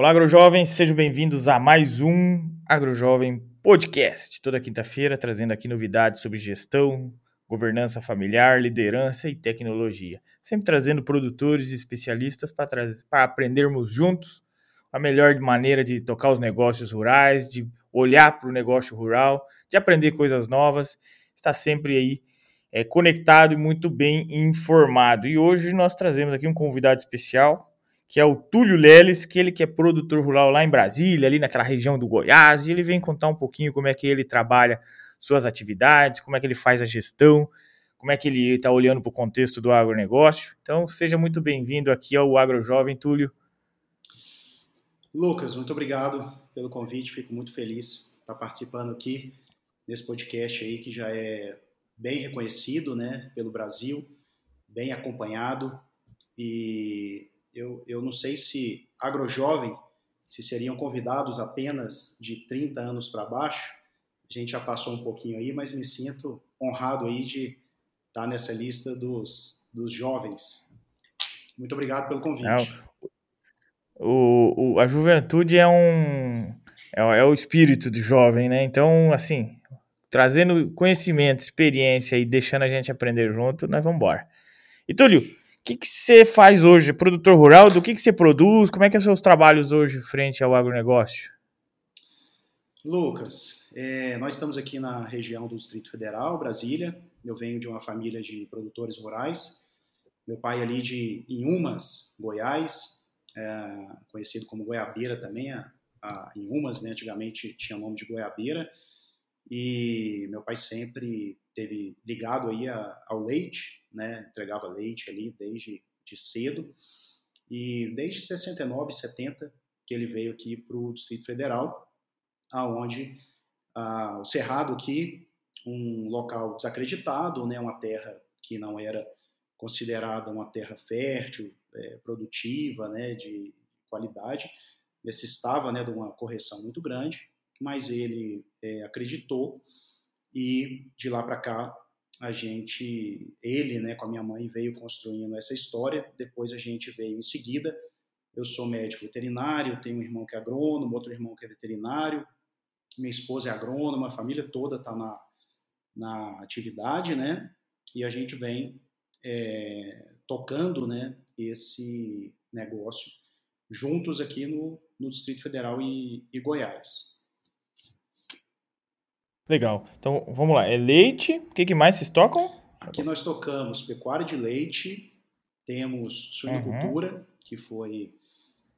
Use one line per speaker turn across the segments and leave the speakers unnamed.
Olá, agrojovens, sejam bem-vindos a mais um Agrojovem Podcast. Toda quinta-feira trazendo aqui novidades sobre gestão, governança familiar, liderança e tecnologia. Sempre trazendo produtores e especialistas para aprendermos juntos a melhor maneira de tocar os negócios rurais, de olhar para o negócio rural, de aprender coisas novas, está sempre aí é, conectado e muito bem informado. E hoje nós trazemos aqui um convidado especial, que é o Túlio Leles, que ele que é produtor rural lá em Brasília, ali naquela região do Goiás, e ele vem contar um pouquinho como é que ele trabalha suas atividades, como é que ele faz a gestão, como é que ele está olhando para o contexto do agronegócio. Então, seja muito bem-vindo aqui ao Agro Jovem, Túlio.
Lucas, muito obrigado pelo convite, fico muito feliz estar participando aqui nesse podcast aí que já é bem reconhecido né, pelo Brasil, bem acompanhado e eu, eu não sei se agrojovem, se seriam convidados apenas de 30 anos para baixo, a gente já passou um pouquinho aí, mas me sinto honrado aí de estar nessa lista dos, dos jovens. Muito obrigado pelo convite.
o, o, a juventude é um é, é o espírito do jovem, né? Então, assim, trazendo conhecimento, experiência e deixando a gente aprender junto, nós vamos embora. E Túlio, que, que você faz hoje? Produtor rural? Do que, que você produz? Como é que são seus trabalhos hoje frente ao agronegócio?
Lucas, é, nós estamos aqui na região do Distrito Federal, Brasília. Eu venho de uma família de produtores rurais. Meu pai é ali de Inhumas, Goiás, é, conhecido como Goiabeira também. A, a Inhumas, né, antigamente tinha o nome de Goiabeira. E meu pai sempre teve ligado aí a, ao leite, né? Entregava leite ali desde de cedo. E desde 69, 70 que ele veio aqui para o Distrito Federal, aonde ah, o Cerrado aqui, um local desacreditado, né? Uma terra que não era considerada uma terra fértil, é, produtiva, né? De qualidade, necessitava, né? De uma correção muito grande mas ele é, acreditou e de lá para cá a gente, ele, né, com a minha mãe veio construindo essa história. Depois a gente veio em seguida. Eu sou médico veterinário, tenho um irmão que é agrônomo, outro irmão que é veterinário, minha esposa é agrônoma, a família toda está na, na atividade, né? E a gente vem é, tocando, né, esse negócio juntos aqui no, no Distrito Federal e, e Goiás.
Legal. Então, vamos lá. É leite. O que, que mais vocês tocam?
Aqui nós tocamos pecuária de leite, temos suinicultura, uhum. que foi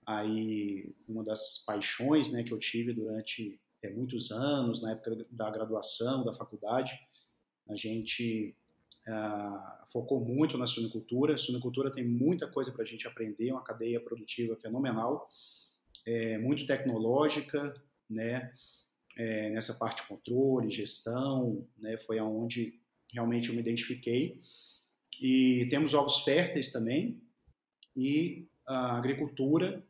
aí uma das paixões né, que eu tive durante é, muitos anos, na época da graduação, da faculdade. A gente ah, focou muito na suinicultura. A suinicultura tem muita coisa para a gente aprender, é uma cadeia produtiva fenomenal, é, muito tecnológica, né? É, nessa parte de controle, gestão, né, foi aonde realmente eu me identifiquei. E temos ovos férteis também, e a agricultura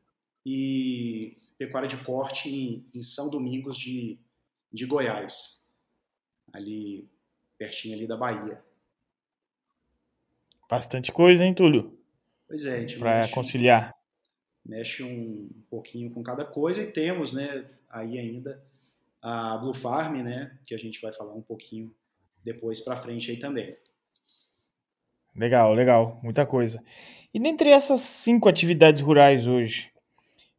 e pecuária de corte em, em São Domingos de, de Goiás, ali pertinho ali da Bahia.
Bastante coisa, hein, Túlio?
Pois é,
Para conciliar.
Mexe um pouquinho com cada coisa e temos, né, aí ainda a Blue Farm, né, que a gente vai falar um pouquinho depois para frente aí também.
Legal, legal, muita coisa. E dentre essas cinco atividades rurais hoje,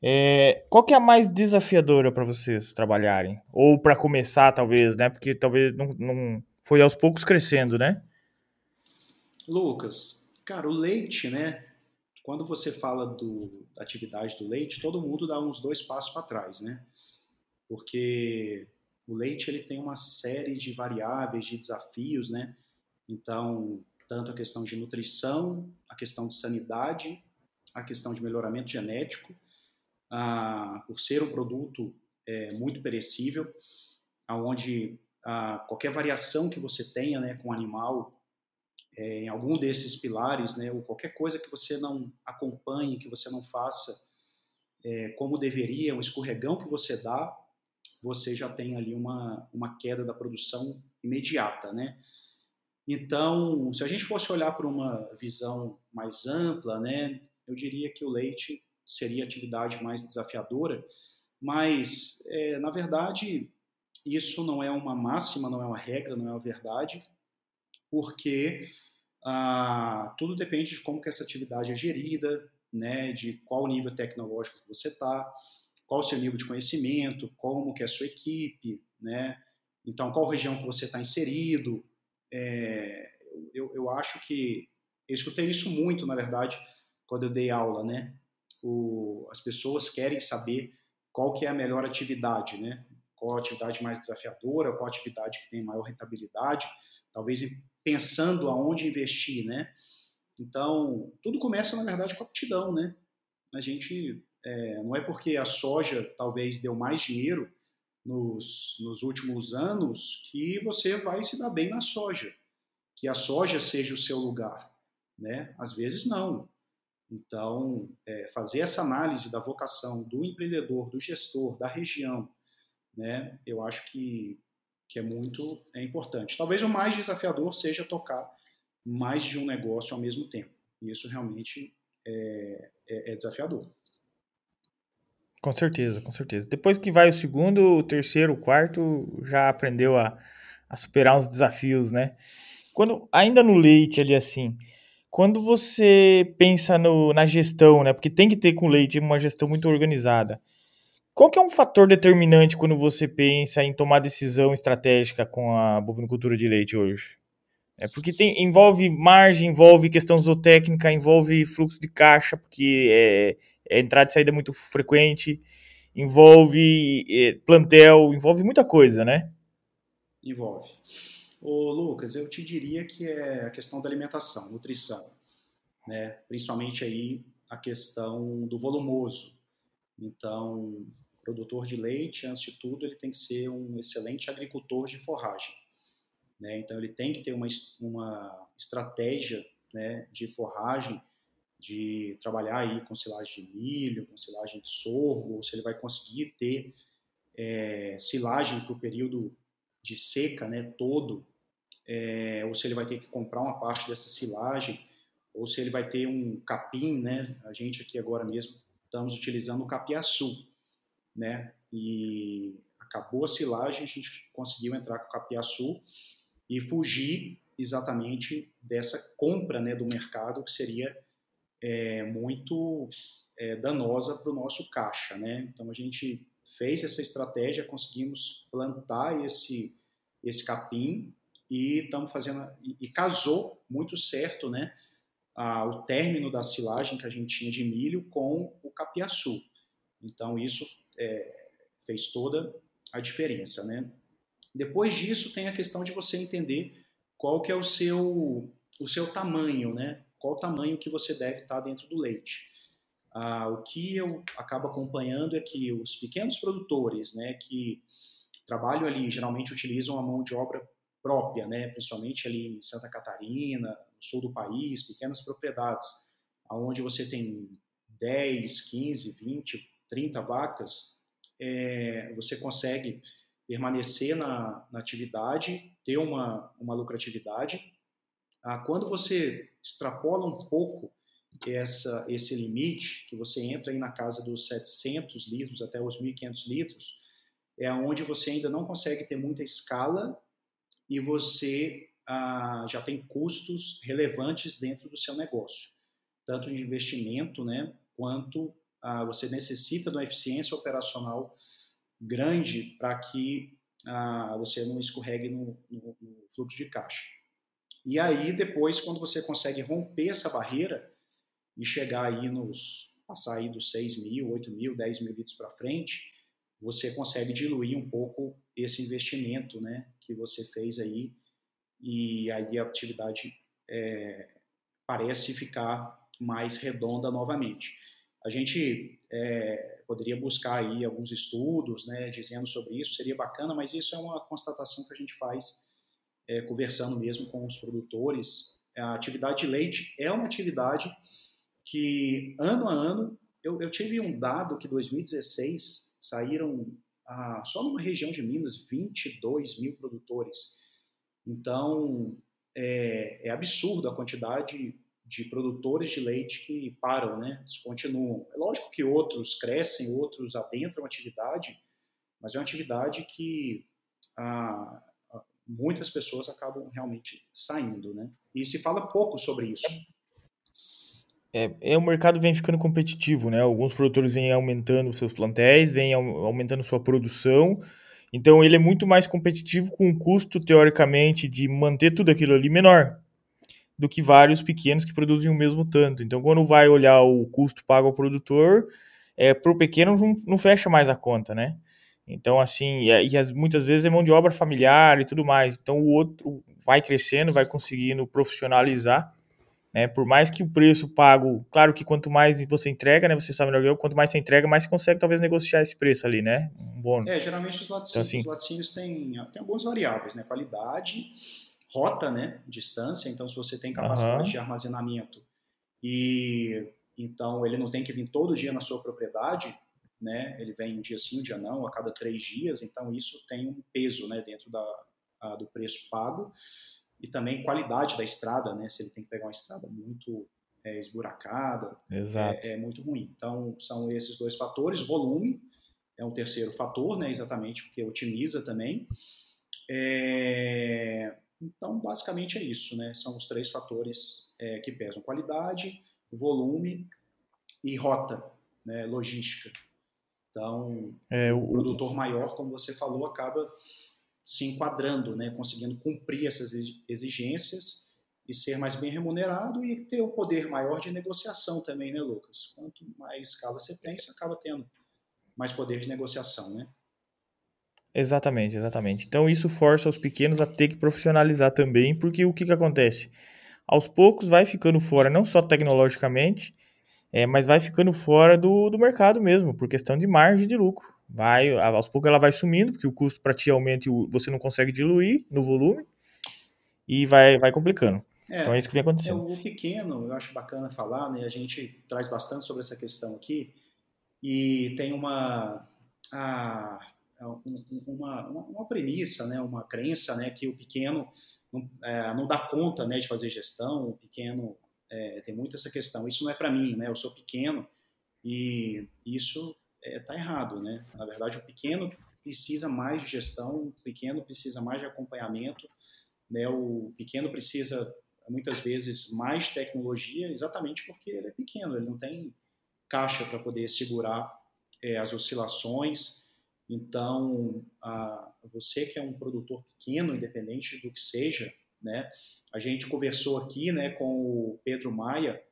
é, qual que é a mais desafiadora para vocês trabalharem? Ou para começar, talvez, né? Porque talvez não, não foi aos poucos crescendo, né?
Lucas, cara, o leite, né? Quando você fala do, da atividade do leite, todo mundo dá uns dois passos para trás, né? Porque o leite ele tem uma série de variáveis, de desafios, né? Então, tanto a questão de nutrição, a questão de sanidade, a questão de melhoramento genético, ah, por ser um produto é, muito perecível, aonde ah, qualquer variação que você tenha né, com o animal é, em algum desses pilares, né, ou qualquer coisa que você não acompanhe, que você não faça é, como deveria, um escorregão que você dá, você já tem ali uma, uma queda da produção imediata, né? Então, se a gente fosse olhar para uma visão mais ampla, né, eu diria que o leite seria a atividade mais desafiadora, mas, é, na verdade, isso não é uma máxima, não é uma regra, não é uma verdade, porque ah, tudo depende de como que essa atividade é gerida, né, de qual nível tecnológico você está, qual o seu nível de conhecimento, como que é a sua equipe, né, então qual região que você está inserido. É, eu, eu acho que eu escutei isso muito, na verdade, quando eu dei aula, né? O, as pessoas querem saber qual que é a melhor atividade, né? Qual a atividade mais desafiadora, qual a atividade que tem maior rentabilidade, talvez pensando aonde investir, né? Então, tudo começa, na verdade, com aptidão, né? A gente, é, não é porque a soja talvez deu mais dinheiro nos, nos últimos anos que você vai se dar bem na soja, que a soja seja o seu lugar, né? Às vezes não. Então, é, fazer essa análise da vocação do empreendedor, do gestor, da região, né? Eu acho que que é muito é importante. Talvez o mais desafiador seja tocar mais de um negócio ao mesmo tempo. E isso realmente é, é, é desafiador.
Com certeza, com certeza. Depois que vai o segundo, o terceiro, o quarto, já aprendeu a, a superar uns desafios, né? Quando ainda no leite ali assim, quando você pensa no, na gestão, né? Porque tem que ter com leite uma gestão muito organizada. Qual que é um fator determinante quando você pensa em tomar decisão estratégica com a bovinocultura de leite hoje? É porque tem, envolve margem, envolve questão zootécnica, envolve fluxo de caixa, porque é entrada e saída muito frequente, envolve é, plantel, envolve muita coisa, né?
Envolve. Ô, Lucas, eu te diria que é a questão da alimentação, nutrição, né? Principalmente aí a questão do volumoso. Então, produtor de leite, antes de tudo, ele tem que ser um excelente agricultor de forragem. Né? Então, ele tem que ter uma, uma estratégia né, de forragem, de trabalhar aí com silagem de milho, com silagem de sorgo, ou se ele vai conseguir ter é, silagem para o período de seca né, todo, é, ou se ele vai ter que comprar uma parte dessa silagem, ou se ele vai ter um capim, né? A gente aqui agora mesmo estamos utilizando o capiaçu né? E acabou a silagem, a gente conseguiu entrar com o capiaçu e fugir exatamente dessa compra né, do mercado que seria é, muito é, danosa para o nosso caixa. Né? Então a gente fez essa estratégia, conseguimos plantar esse, esse capim e estamos fazendo e, e, casou muito certo, né? A, o término da silagem que a gente tinha de milho com o capiaçu. Então isso é, fez toda a diferença, né? Depois disso tem a questão de você entender qual que é o seu o seu tamanho, né? Qual o tamanho que você deve estar dentro do leite. Ah, o que eu acabo acompanhando é que os pequenos produtores, né, que trabalham ali, geralmente utilizam a mão de obra própria, né, principalmente ali em Santa Catarina, no sul do país, pequenas propriedades, aonde você tem 10, 15, 20, 30 vacas, é, você consegue permanecer na, na, atividade, ter uma, uma lucratividade. Ah, quando você extrapola um pouco essa, esse limite, que você entra aí na casa dos 700 litros até os 1.500 litros, é onde você ainda não consegue ter muita escala e você ah, já tem custos relevantes dentro do seu negócio, tanto de investimento, né, quanto ah, você necessita de uma eficiência operacional grande para que ah, você não escorregue no, no, no, fluxo de caixa. E aí, depois, quando você consegue romper essa barreira e chegar aí nos, passar aí dos 6 mil, 8 mil, 10 mil litros para frente, você consegue diluir um pouco esse investimento né, que você fez aí e aí a atividade é, parece ficar mais redonda novamente. A gente é, poderia buscar aí alguns estudos, né, dizendo sobre isso, seria bacana, mas isso é uma constatação que a gente faz é, conversando mesmo com os produtores. A atividade de leite é uma atividade que, ano a ano, eu, eu tive um dado que 2016 saíram ah, só numa região de Minas 22 mil produtores. Então, é, é absurdo a quantidade de produtores de leite que param, né, descontinuam. É lógico que outros crescem, outros adentram a atividade, mas é uma atividade que ah, muitas pessoas acabam realmente saindo, né? E se fala pouco sobre isso.
É, é, o mercado vem ficando competitivo, né? Alguns produtores vêm aumentando seus plantéis, vêm aumentando sua produção. Então ele é muito mais competitivo com um custo teoricamente de manter tudo aquilo ali menor do que vários pequenos que produzem o mesmo tanto. Então quando vai olhar o custo pago ao produtor, é, para o pequeno não, não fecha mais a conta, né? Então, assim, e, e as, muitas vezes é mão de obra familiar e tudo mais. Então, o outro vai crescendo, vai conseguindo profissionalizar, né? Por mais que o preço pago, claro que quanto mais você entrega, né? Você sabe melhor que eu, quanto mais você entrega, mais você consegue talvez negociar esse preço ali, né?
Um bônus. É, geralmente os laticínios, então, assim, os laticínios têm, têm algumas variáveis, né? Qualidade, rota, né? Distância. Então, se você tem capacidade de armazenamento e então ele não tem que vir todo dia na sua propriedade, né? Ele vem um dia sim, um dia não, a cada três dias. Então isso tem um peso, né? Dentro da, a, do preço pago e também qualidade da estrada, né? Se ele tem que pegar uma estrada muito é, esburacada, é, é, muito ruim. Então são esses dois fatores. Volume é um terceiro fator, né? Exatamente porque otimiza também. É... Então, basicamente é isso, né? São os três fatores é, que pesam: qualidade, volume e rota, né? logística. Então, é, o... o produtor maior, como você falou, acaba se enquadrando, né, conseguindo cumprir essas exigências e ser mais bem remunerado e ter o um poder maior de negociação também, né, Lucas? Quanto mais escala você tem, você acaba tendo mais poder de negociação, né?
Exatamente, exatamente. Então isso força os pequenos a ter que profissionalizar também, porque o que, que acontece? Aos poucos vai ficando fora, não só tecnologicamente, é, mas vai ficando fora do, do mercado mesmo, por questão de margem de lucro. Vai, aos poucos ela vai sumindo, porque o custo para ti aumenta e você não consegue diluir no volume, e vai, vai complicando. É, então é isso que vem acontecendo.
É, o pequeno, eu acho bacana falar, né? A gente traz bastante sobre essa questão aqui, e tem uma, a, uma, uma, premissa, né? Uma crença, né? Que o pequeno não, é, não dá conta, né? De fazer gestão, o pequeno é, tem muito essa questão. Isso não é para mim, né? Eu sou pequeno e isso está é, errado, né? Na verdade, o pequeno precisa mais de gestão, o pequeno precisa mais de acompanhamento, né? O pequeno precisa muitas vezes mais tecnologia, exatamente porque ele é pequeno, ele não tem caixa para poder segurar é, as oscilações. Então, a, você que é um produtor pequeno, independente do que seja, né? A gente conversou aqui né, com o Pedro Maia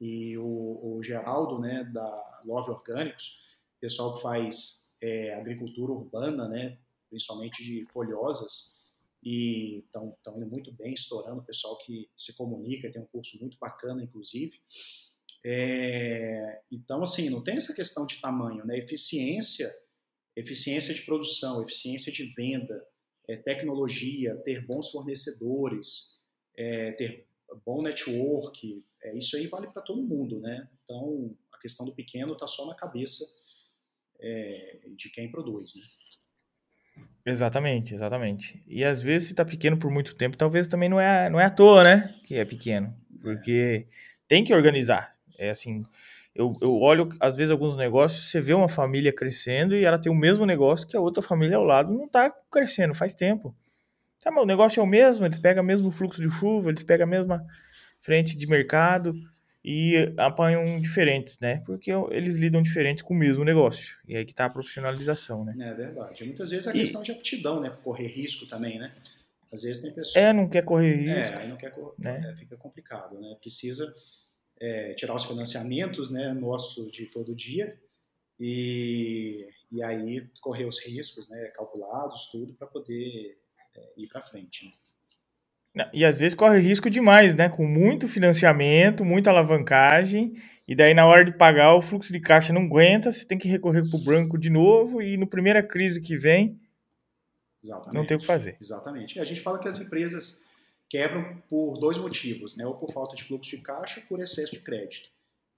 e o, o Geraldo né, da Love Orgânicos, pessoal que faz é, agricultura urbana, né, principalmente de folhosas, e estão indo muito bem, estourando, pessoal que se comunica, tem um curso muito bacana, inclusive. É, então, assim, não tem essa questão de tamanho, né? Eficiência, eficiência de produção, eficiência de venda, é, tecnologia, ter bons fornecedores, é, ter bom network, é, isso aí vale para todo mundo, né? Então, a questão do pequeno está só na cabeça é, de quem produz, né?
Exatamente, exatamente. E às vezes, se está pequeno por muito tempo, talvez também não é, não é à toa, né? Que é pequeno. Porque tem que organizar. É assim, eu, eu olho, às vezes, alguns negócios, você vê uma família crescendo e ela tem o mesmo negócio que a outra família ao lado não está crescendo faz tempo. Tá, mas o negócio é o mesmo, eles pegam o mesmo fluxo de chuva, eles pegam a mesma frente de mercado e apanham diferentes, né? Porque eles lidam diferente com o mesmo negócio. E aí que tá a profissionalização, né?
É verdade. Muitas vezes é a e... questão de aptidão, né? Correr risco também, né? Às vezes tem pessoas...
É, não quer correr risco.
É, não quer correr, né? É, fica complicado, né? Precisa é, tirar os financiamentos né, nosso de todo dia e, e aí correr os riscos né, calculados, tudo, para poder é, ir para frente.
Né? E às vezes corre risco demais, né? Com muito financiamento, muita alavancagem, e daí na hora de pagar o fluxo de caixa não aguenta, você tem que recorrer para o branco de novo, e no primeira crise que vem, Exatamente. não tem o que fazer.
Exatamente. E a gente fala que as empresas quebram por dois motivos, né? ou por falta de fluxo de caixa ou por excesso de crédito.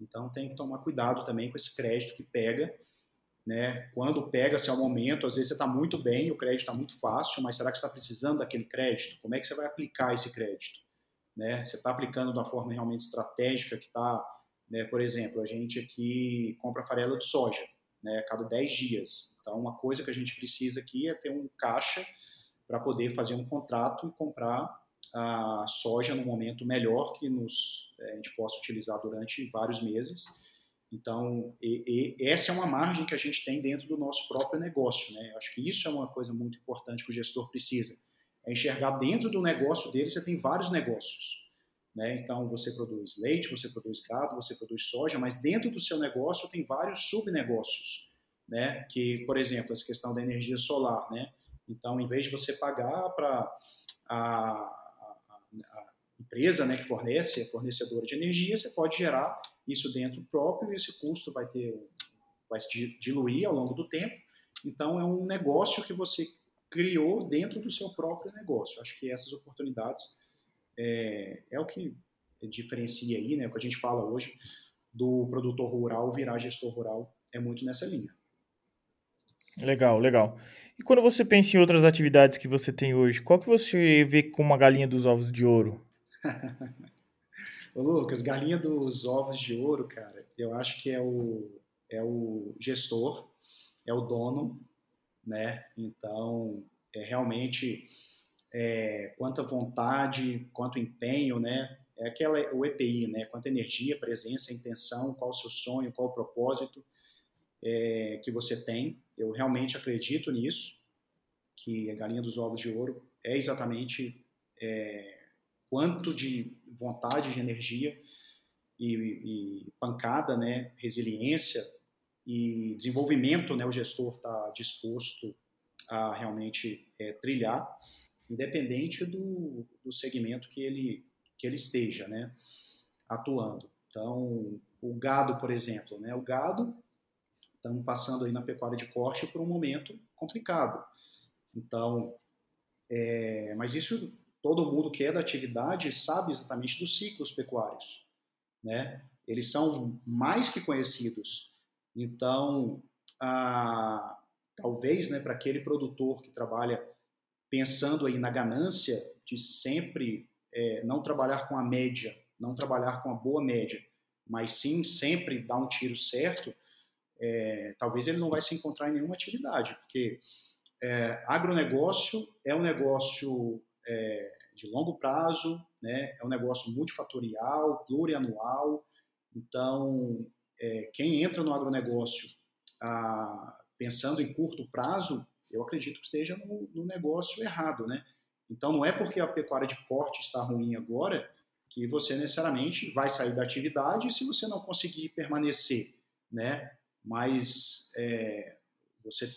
Então tem que tomar cuidado também com esse crédito que pega. Né? Quando pega, se é o momento, às vezes você está muito bem, o crédito está muito fácil, mas será que você está precisando daquele crédito? Como é que você vai aplicar esse crédito? né? Você está aplicando de uma forma realmente estratégica que está, né, por exemplo, a gente aqui compra farelo de soja, né, a cada 10 dias. Então, uma coisa que a gente precisa aqui é ter um caixa para poder fazer um contrato e comprar a soja no momento melhor que nos, eh, a gente possa utilizar durante vários meses. Então, e, e, essa é uma margem que a gente tem dentro do nosso próprio negócio. Né? Acho que isso é uma coisa muito importante que o gestor precisa. É enxergar dentro do negócio dele, você tem vários negócios. Né? Então, você produz leite, você produz gado, você produz soja, mas dentro do seu negócio tem vários subnegócios. Né? Que, por exemplo, essa questão da energia solar. Né? Então, em vez de você pagar para a, a, empresa né, que fornece, a fornecedora de energia, você pode gerar isso dentro próprio e esse custo vai ter vai se diluir ao longo do tempo. Então, é um negócio que você criou dentro do seu próprio negócio. Acho que essas oportunidades é, é o que diferencia aí, né, o que a gente fala hoje do produtor rural virar gestor rural é muito nessa linha.
Legal, legal. E quando você pensa em outras atividades que você tem hoje, qual que você vê como uma galinha dos ovos de ouro?
Ô, Lucas, galinha dos ovos de ouro, cara, eu acho que é o, é o gestor, é o dono, né? Então, é realmente é, quanta vontade, quanto empenho, né? É aquela o EPI, né? Quanta energia, presença, intenção, qual o seu sonho, qual o propósito é, que você tem. Eu realmente acredito nisso, que a galinha dos ovos de ouro é exatamente é, quanto de vontade, de energia e, e, pancada, né? Resiliência e desenvolvimento, né? O gestor está disposto a realmente é, trilhar, independente do, do segmento que ele que ele esteja, né? Atuando. Então, o gado, por exemplo, né? O gado estamos passando aí na pecuária de corte por um momento complicado. Então, é, mas isso todo mundo que é da atividade sabe exatamente dos ciclos pecuários, né? Eles são mais que conhecidos. Então, a, talvez, né, para aquele produtor que trabalha pensando aí na ganância de sempre é, não trabalhar com a média, não trabalhar com a boa média, mas sim sempre dar um tiro certo, é, talvez ele não vai se encontrar em nenhuma atividade, porque é, agronegócio é um negócio é, de longo prazo, né, é um negócio multifatorial, plurianual, então é, quem entra no agronegócio a, pensando em curto prazo, eu acredito que esteja no, no negócio errado, né? Então não é porque a pecuária de corte está ruim agora que você necessariamente vai sair da atividade se você não conseguir permanecer, né? Mas é, você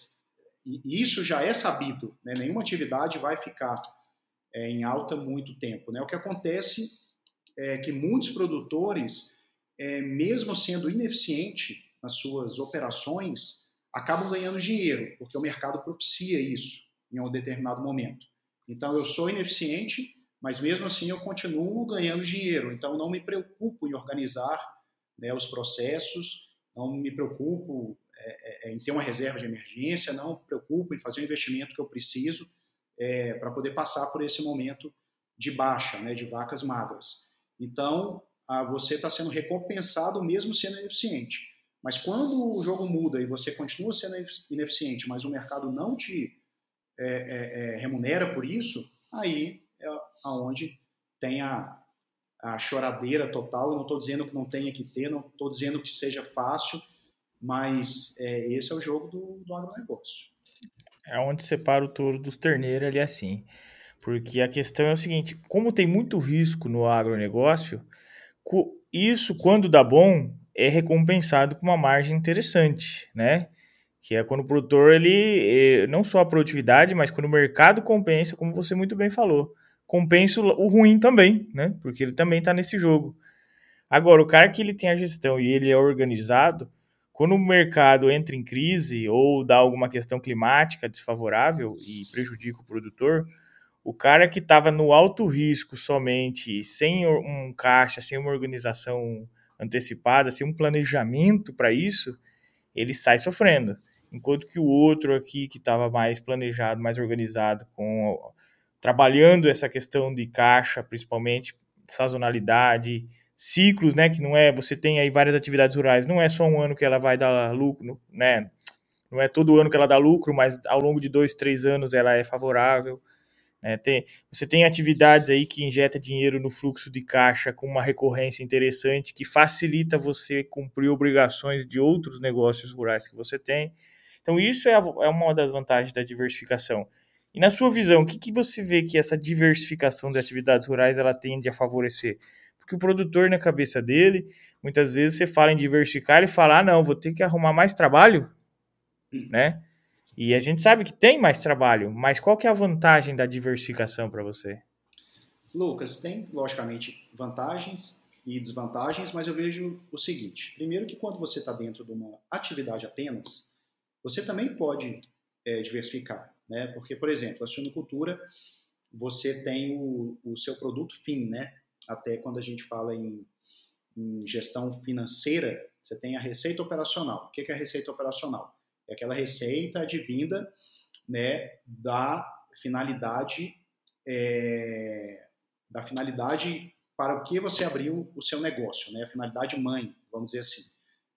isso já é sabido, né? nenhuma atividade vai ficar é, em alta muito tempo. Né? O que acontece é que muitos produtores, é, mesmo sendo ineficiente nas suas operações, acabam ganhando dinheiro, porque o mercado propicia isso em um determinado momento. Então, eu sou ineficiente, mas mesmo assim eu continuo ganhando dinheiro. Então, não me preocupo em organizar né, os processos, não me preocupo é, é, em ter uma reserva de emergência, não me preocupo em fazer o investimento que eu preciso é, para poder passar por esse momento de baixa, né, de vacas magras. Então, a, você está sendo recompensado mesmo sendo ineficiente. Mas quando o jogo muda e você continua sendo ineficiente, mas o mercado não te é, é, é remunera por isso, aí é aonde tem a, a choradeira total. Eu não estou dizendo que não tenha que ter, não estou dizendo que seja fácil, mas é, esse é o jogo do, do agronegócio.
É onde separa o touro dos terneiros ali assim. Porque a questão é o seguinte: como tem muito risco no agronegócio, isso, quando dá bom, é recompensado com uma margem interessante, né? Que é quando o produtor, ele, eh, não só a produtividade, mas quando o mercado compensa, como você muito bem falou compensa o ruim também, né? Porque ele também está nesse jogo. Agora, o cara que ele tem a gestão e ele é organizado, quando o mercado entra em crise ou dá alguma questão climática desfavorável e prejudica o produtor, o cara que estava no alto risco somente, sem um caixa, sem uma organização antecipada, sem um planejamento para isso, ele sai sofrendo. Enquanto que o outro aqui, que estava mais planejado, mais organizado, com trabalhando essa questão de caixa, principalmente, sazonalidade, ciclos, né? Que não é, você tem aí várias atividades rurais, não é só um ano que ela vai dar lucro, né? Não é todo ano que ela dá lucro, mas ao longo de dois, três anos ela é favorável. Né? Tem, você tem atividades aí que injeta dinheiro no fluxo de caixa com uma recorrência interessante que facilita você cumprir obrigações de outros negócios rurais que você tem. Então, isso é, a, é uma das vantagens da diversificação. E na sua visão, o que, que você vê que essa diversificação de atividades rurais ela tende a favorecer? Porque o produtor, na cabeça dele, muitas vezes você fala em diversificar e fala, ah, não, vou ter que arrumar mais trabalho, hum. né? E a gente sabe que tem mais trabalho, mas qual que é a vantagem da diversificação para você?
Lucas, tem logicamente vantagens e desvantagens, mas eu vejo o seguinte: primeiro que quando você está dentro de uma atividade apenas, você também pode é, diversificar, né? Porque, por exemplo, a suinocultura, você tem o, o seu produto fim, né? Até quando a gente fala em, em gestão financeira, você tem a receita operacional. O que é a receita operacional? É aquela receita advinda né, da finalidade é, da finalidade para o que você abriu o seu negócio, né? A finalidade mãe, vamos dizer assim.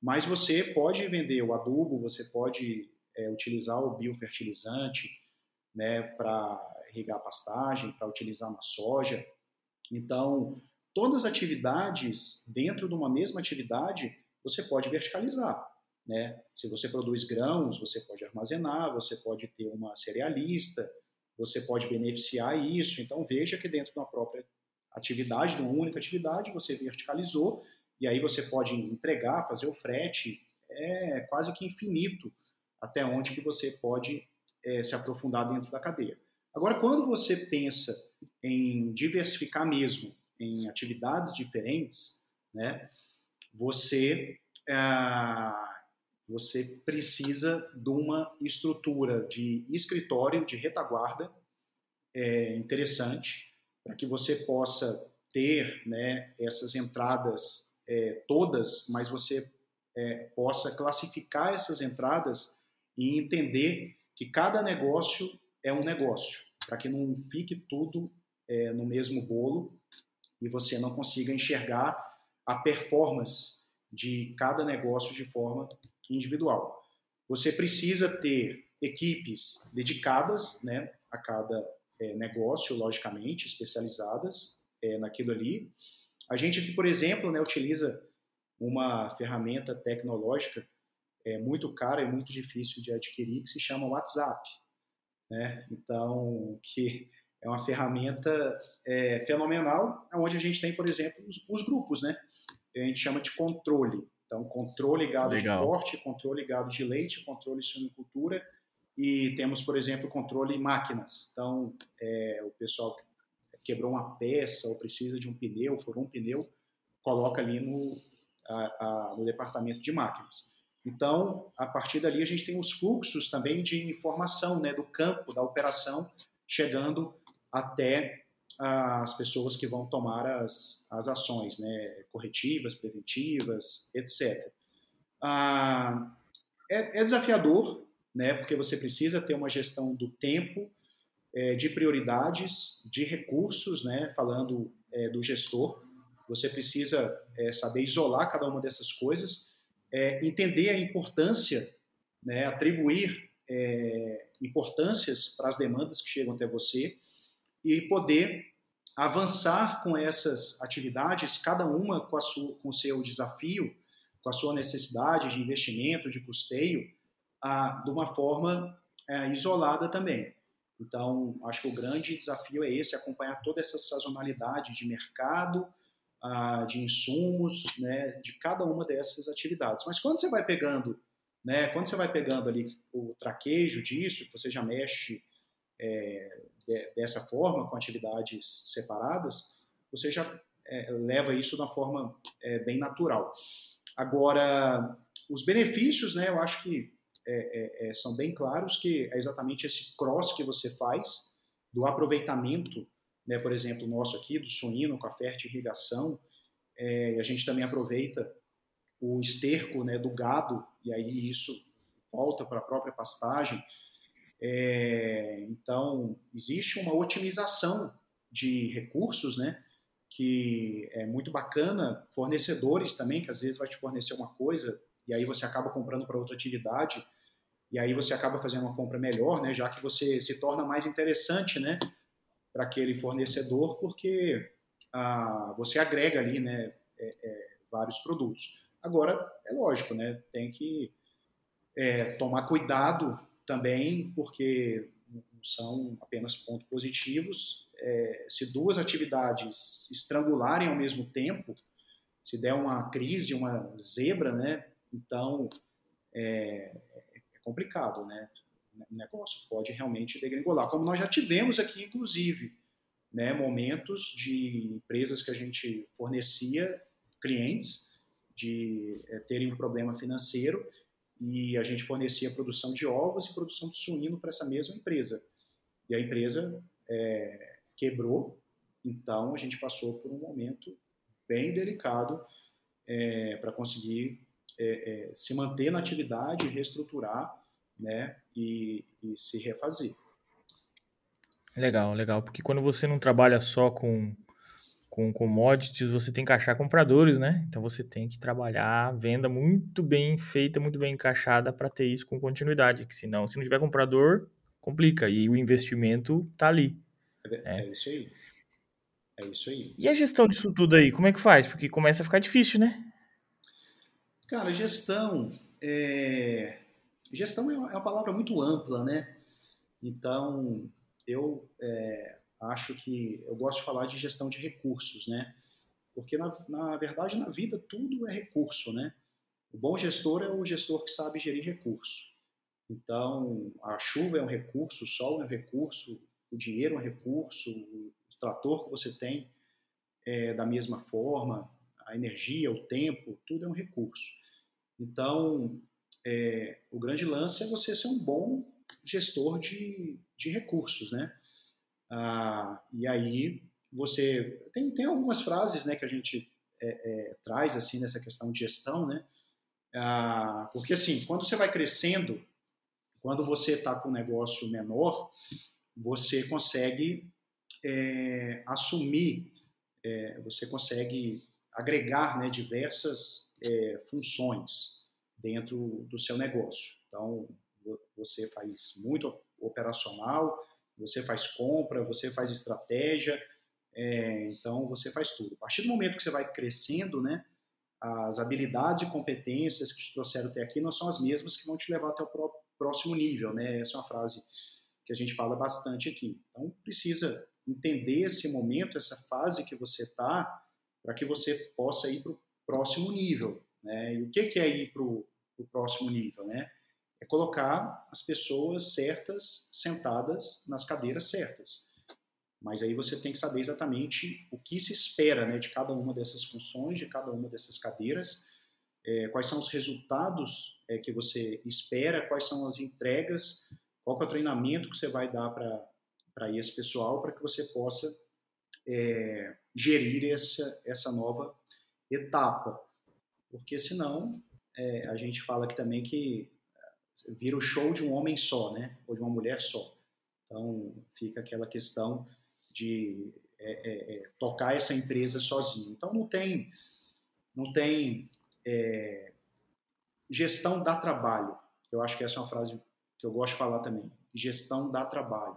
Mas você pode vender o adubo, você pode é, utilizar o biofertilizante, né, para irrigar pastagem, para utilizar na soja. Então, todas as atividades dentro de uma mesma atividade você pode verticalizar. Né? Se você produz grãos, você pode armazenar, você pode ter uma cerealista, você pode beneficiar isso. Então veja que dentro de uma própria atividade, de uma única atividade, você verticalizou e aí você pode entregar, fazer o frete, é quase que infinito até onde que você pode é, se aprofundar dentro da cadeia. Agora, quando você pensa em diversificar mesmo em atividades diferentes, né, você ah, você precisa de uma estrutura de escritório, de retaguarda é, interessante, para que você possa ter né, essas entradas é, todas, mas você é, possa classificar essas entradas e entender que cada negócio é um negócio, para que não fique tudo é, no mesmo bolo e você não consiga enxergar a performance de cada negócio de forma individual. Você precisa ter equipes dedicadas né, a cada é, negócio, logicamente, especializadas é, naquilo ali. A gente aqui, por exemplo, né, utiliza uma ferramenta tecnológica é, muito cara e muito difícil de adquirir que se chama WhatsApp. Né? Então, que é uma ferramenta é, fenomenal, onde a gente tem, por exemplo, os, os grupos, né? A gente chama de controle. Então, controle gado Legal. de corte, controle gado de leite, controle suinicultura e temos, por exemplo, controle máquinas. Então, é, o pessoal quebrou uma peça ou precisa de um pneu, furou um pneu, coloca ali no, a, a, no departamento de máquinas. Então, a partir dali, a gente tem os fluxos também de informação né, do campo, da operação, chegando até as pessoas que vão tomar as, as ações né, corretivas, preventivas, etc. Ah, é, é, desafiador, né, porque você precisa ter uma gestão do tempo, é, de prioridades, de recursos, né, falando é, do gestor. Você precisa é, saber isolar cada uma dessas coisas, é, entender a importância, né, atribuir é, importâncias para as demandas que chegam até você e poder avançar com essas atividades, cada uma com, a sua, com o seu desafio, com a sua necessidade de investimento, de custeio, ah, de uma forma é, isolada também. Então, acho que o grande desafio é esse, acompanhar toda essa sazonalidade de mercado, ah, de insumos, né, de cada uma dessas atividades. Mas quando você vai pegando, né, quando você vai pegando ali o traquejo disso, você já mexe é, de, dessa forma, com atividades separadas, você já é, leva isso de uma forma é, bem natural. Agora, os benefícios, né, eu acho que é, é, é, são bem claros, que é exatamente esse cross que você faz do aproveitamento, né, por exemplo, nosso aqui, do suíno com a fértil irrigação, a gente também aproveita o esterco né, do gado, e aí isso volta para a própria pastagem, é, então, existe uma otimização de recursos, né, que é muito bacana, fornecedores também, que às vezes vai te fornecer uma coisa e aí você acaba comprando para outra atividade e aí você acaba fazendo uma compra melhor, né, já que você se torna mais interessante, né, para aquele fornecedor, porque ah, você agrega ali, né, é, é, vários produtos. Agora, é lógico, né, tem que é, tomar cuidado também, porque não são apenas pontos positivos. É, se duas atividades estrangularem ao mesmo tempo, se der uma crise, uma zebra, né, então é, complicado, né? O negócio pode realmente degringolar, como nós já tivemos aqui, inclusive, né, momentos de empresas que a gente fornecia clientes de é, terem um problema financeiro e a gente fornecia produção de ovos e produção de suíno para essa mesma empresa. E a empresa é, quebrou, então a gente passou por um momento bem delicado é, para conseguir se manter na atividade, reestruturar né, e, e se refazer.
Legal, legal. Porque quando você não trabalha só com, com commodities, você tem que achar compradores, né? Então você tem que trabalhar a venda muito bem feita, muito bem encaixada para ter isso com continuidade. Que senão, se não tiver comprador, complica. E o investimento tá ali.
É, é isso aí. É isso aí.
E a gestão disso tudo aí, como é que faz? Porque começa a ficar difícil, né?
Cara, gestão. É... Gestão é uma, é palavra muito ampla, né? Então, eu é, acho que eu gosto de falar de gestão de recursos, né? Porque, na, na verdade, na vida tudo é recurso, né? O bom gestor é o gestor que sabe gerir recurso. Então, a chuva é um recurso, o sol é um recurso, o dinheiro é um recurso, o trator que você tem é da mesma forma, a energia, o tempo, tudo é um recurso. Então, é, o grande lance é você ser um bom gestor de, de recursos, né? Ah, e aí você tem, tem algumas frases, né, que a gente é, é, traz assim nessa questão de gestão, né? Ah, porque assim, quando você vai crescendo, quando você está com um negócio menor, você consegue é, assumir, é, você consegue agregar né, diversas é, funções dentro do seu negócio. Então, você faz muito operacional, você faz compra, você faz estratégia, é, então você faz tudo. A partir do momento que você vai crescendo, né, as habilidades e competências que te trouxeram até aqui não são as mesmas que vão te levar até o próximo nível, né? Essa é uma frase que a gente fala bastante aqui. Então precisa entender esse momento, essa fase que você está, para que você possa ir para o próximo nível. Né? E o que, que é ir para o o próximo nível, né? É colocar as pessoas certas sentadas nas cadeiras certas. Mas aí você tem que saber exatamente o que se espera né, de cada uma dessas funções, de cada uma dessas cadeiras, é, quais são os resultados é, que você espera, quais são as entregas, qual é o treinamento que você vai dar para esse pessoal, para que você possa é, gerir essa, essa nova etapa. Porque senão é, a gente fala aqui também que é, vira o show de um homem só, né? Ou de uma mulher só. Então fica aquela questão de é, é, é tocar essa empresa sozinho. Então não tem, não tem é, gestão dá trabalho. Eu acho que essa é uma frase que eu gosto de falar também. Gestão dá trabalho.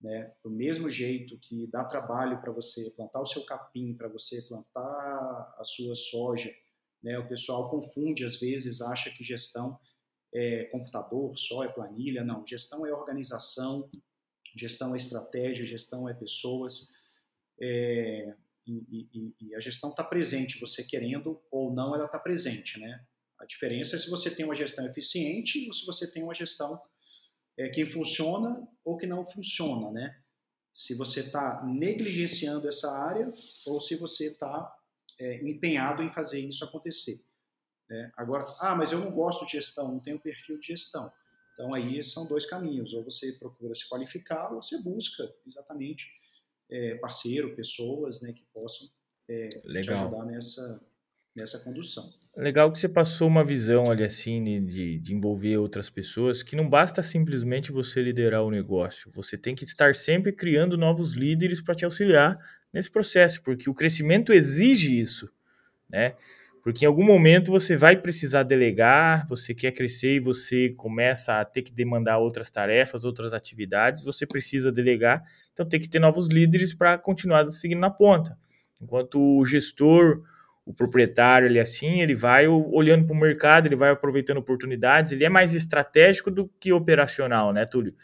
Né? Do mesmo jeito que dá trabalho para você plantar o seu capim, para você plantar a sua soja, né? O pessoal confunde, às vezes, acha que gestão é computador, só é planilha. Não, gestão é organização, gestão é estratégia, gestão é pessoas. É, e, e, e, a gestão está presente, você querendo ou não, ela está presente. Né? A diferença é se você tem uma gestão eficiente ou se você tem uma gestão é, que funciona ou que não funciona. Né? Se você está negligenciando essa área ou se você está é, empenhado em fazer isso acontecer. Né? Agora, ah, mas eu não gosto de gestão, não tenho perfil de gestão. Então aí são dois caminhos: ou você procura se qualificar, ou você busca exatamente é, parceiro, pessoas, né, que possam é, te ajudar nessa
nessa condução.
Legal que você passou uma visão ali assim de, de envolver outras pessoas, que não basta simplesmente você liderar o negócio, você tem que estar sempre criando novos líderes para te auxiliar nesse processo, porque o crescimento exige isso, né? Porque em algum momento você vai precisar delegar, você quer crescer e você começa a ter que demandar outras tarefas, outras atividades, você precisa delegar, então tem que ter novos líderes para continuar seguindo na ponta. Enquanto o gestor, o proprietário, ele assim, ele vai olhando para o mercado, ele vai aproveitando oportunidades, ele é mais estratégico do que operacional, né, Túlio?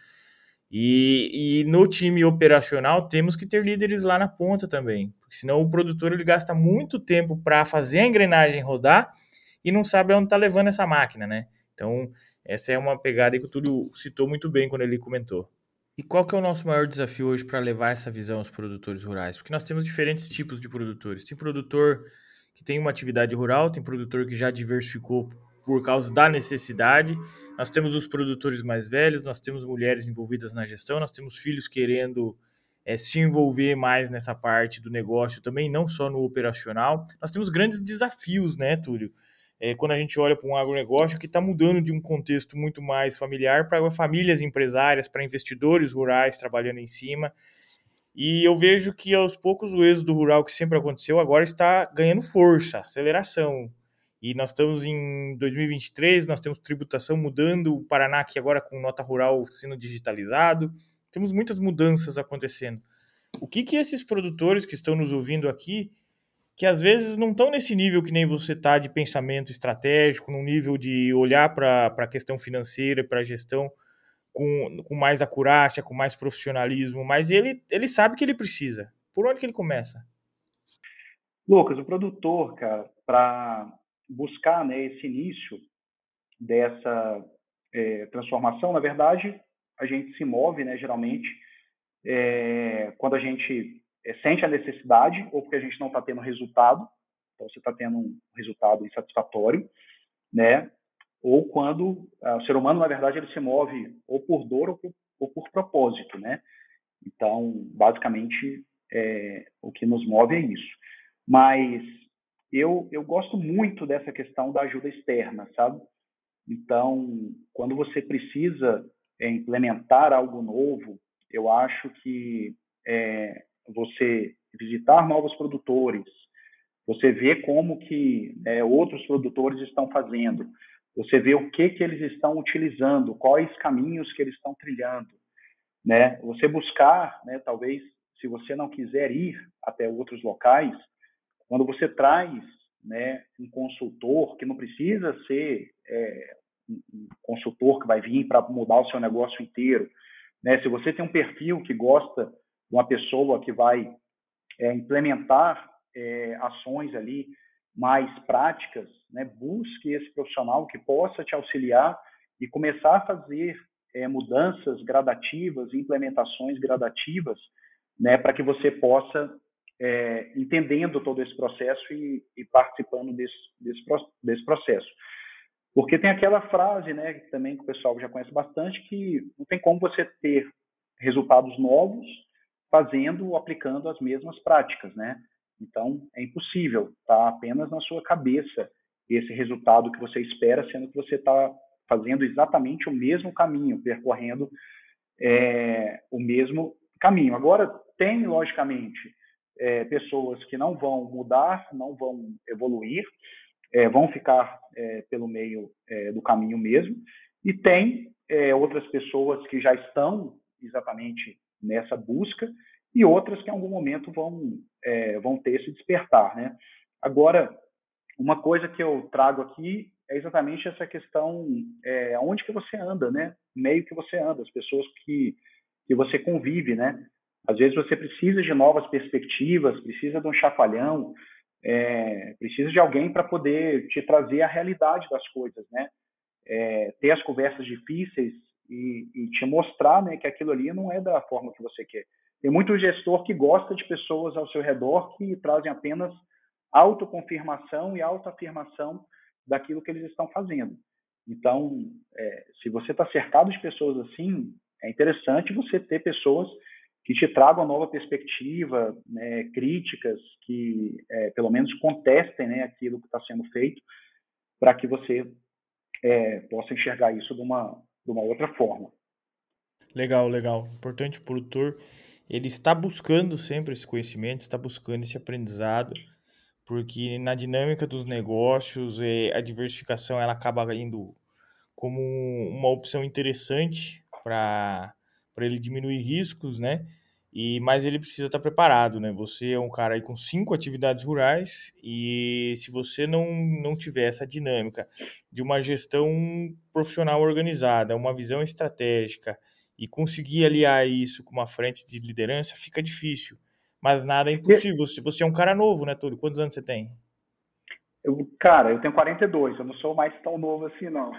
E, e, no time operacional temos que ter líderes lá na ponta também, porque senão o produtor ele gasta muito tempo para fazer a engrenagem rodar e não sabe aonde está levando essa máquina, né? Então essa é uma pegada que o Túlio citou muito bem quando ele comentou. E qual que é o nosso maior desafio hoje para levar essa visão aos produtores rurais? Porque nós temos diferentes tipos de produtores. Tem produtor que tem uma atividade rural, tem produtor que já diversificou por causa da necessidade nós temos os produtores mais velhos, nós temos mulheres envolvidas na gestão, nós temos filhos querendo é, se envolver mais nessa parte do negócio também, não só no operacional. Nós temos grandes desafios, né, Túlio? É, quando a gente olha para um agronegócio que está mudando de um contexto muito mais familiar para famílias empresárias, para investidores rurais trabalhando em cima. E eu vejo que aos poucos o êxodo rural que sempre aconteceu agora está ganhando força, aceleração. E nós estamos em 2023, nós temos tributação mudando, o Paraná aqui agora com nota rural sendo digitalizado. Temos muitas mudanças acontecendo. O que que esses produtores que estão nos ouvindo aqui, que às vezes não estão nesse nível que nem você está de pensamento estratégico, no nível de olhar para a questão financeira, para a gestão com, com mais acurácia, com mais profissionalismo, mas ele, ele sabe que ele precisa. Por onde que ele começa?
Lucas, o produtor, cara, para buscar né, esse início dessa é, transformação, na verdade, a gente se move, né, geralmente, é, quando a gente é, sente a necessidade ou porque a gente não está tendo resultado, então você está tendo um resultado insatisfatório, né, ou quando ah, o ser humano, na verdade, ele se move ou por dor ou por, ou por propósito, né. Então, basicamente, é, o que nos move é isso. Mas eu, eu gosto muito dessa questão da ajuda externa, sabe? Então, quando você precisa é, implementar algo novo, eu acho que é, você visitar novos produtores, você ver como que é, outros produtores estão fazendo, você vê o que que eles estão utilizando, quais caminhos que eles estão trilhando, né? Você buscar, né? Talvez, se você não quiser ir até outros locais, quando você traz né, um consultor, que não precisa ser é, um consultor que vai vir para mudar o seu negócio inteiro, né? se você tem um perfil que gosta de uma pessoa que vai é, implementar é, ações ali mais práticas, né? busque esse profissional que possa te auxiliar e começar a fazer é, mudanças gradativas, implementações gradativas, né, para que você possa é, entendendo todo esse processo e, e participando desse, desse, desse, processo. Porque tem aquela frase, né, que também que o pessoal já conhece bastante, que não tem como você ter resultados novos fazendo ou aplicando as mesmas práticas, né? Então, é impossível, tá apenas na sua cabeça esse resultado que você espera, sendo que você está fazendo exatamente o mesmo caminho, percorrendo é, o mesmo caminho. Agora, tem, logicamente, é, pessoas que não vão mudar, não vão evoluir, é, vão ficar é, pelo meio é, do caminho mesmo, e tem é, outras pessoas que já estão exatamente nessa busca e outras que em algum momento vão é, vão ter esse despertar, né? Agora, uma coisa que eu trago aqui é exatamente essa questão é, onde que você anda, né? Meio que você anda, as pessoas que que você convive, né? Às vezes você precisa de novas perspectivas, precisa de um chafalhão, é, precisa de alguém para poder te trazer a realidade das coisas, né? É, ter as conversas difíceis e, e, te mostrar né, que aquilo ali não é da forma que você quer. Tem muito gestor que gosta de pessoas ao seu redor que trazem apenas autoconfirmação e autoafirmação daquilo que eles estão fazendo. Então, é, se você está cercado de pessoas assim, é interessante você ter pessoas que te tragam nova perspectiva, né, críticas que, é, pelo menos, contestem né, aquilo que está sendo feito, para que você é, possa enxergar isso de uma, de uma outra forma.
Legal, legal. Importante produtor, ele está buscando sempre esse conhecimento, está buscando esse aprendizado, porque na dinâmica dos negócios, é, a diversificação ela acaba indo como uma opção interessante para ele diminuir riscos, né? E, mas ele precisa estar preparado, né? Você é um cara aí com cinco atividades rurais e se você não, não tiver essa dinâmica de uma gestão profissional organizada, uma visão estratégica e conseguir aliar isso com uma frente de liderança, fica difícil. Mas nada é impossível. Se você é um cara novo, né, Túlio? Quantos anos você tem?
Eu, cara, eu tenho 42, eu não sou mais tão novo assim, não.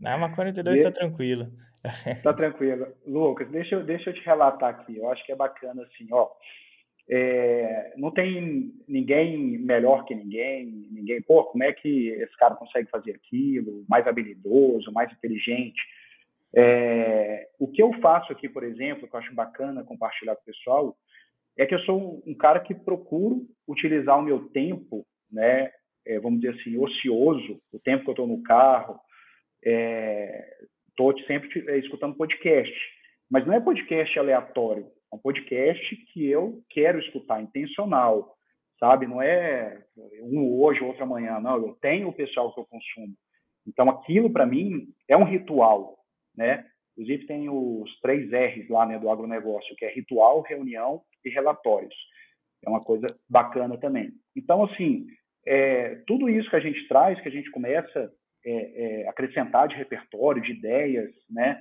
Não, mas 42 está tranquilo.
Tá tranquilo. Lucas, deixa eu, deixa eu te relatar aqui. Eu acho que é bacana assim, ó. É, não tem ninguém melhor que ninguém, ninguém, pô, como é que esse cara consegue fazer aquilo, mais habilidoso, mais inteligente. É, o que eu faço aqui, por exemplo, que eu acho bacana compartilhar com o pessoal, é que eu sou um cara que procuro utilizar o meu tempo, né, é, vamos dizer assim, ocioso, o tempo que eu estou no carro, estou é, sempre é, escutando podcast. Mas não é podcast aleatório, é um podcast que eu quero escutar, intencional, sabe? Não é um hoje, outro amanhã, não. Eu tenho o pessoal que eu consumo. Então, aquilo, para mim, é um ritual, né? Inclusive, tem os três R's lá né, do agronegócio, que é ritual, reunião e relatórios. É uma coisa bacana também. Então, assim, é, tudo isso que a gente traz, que a gente começa é, é, acrescentar de repertório, de ideias, né?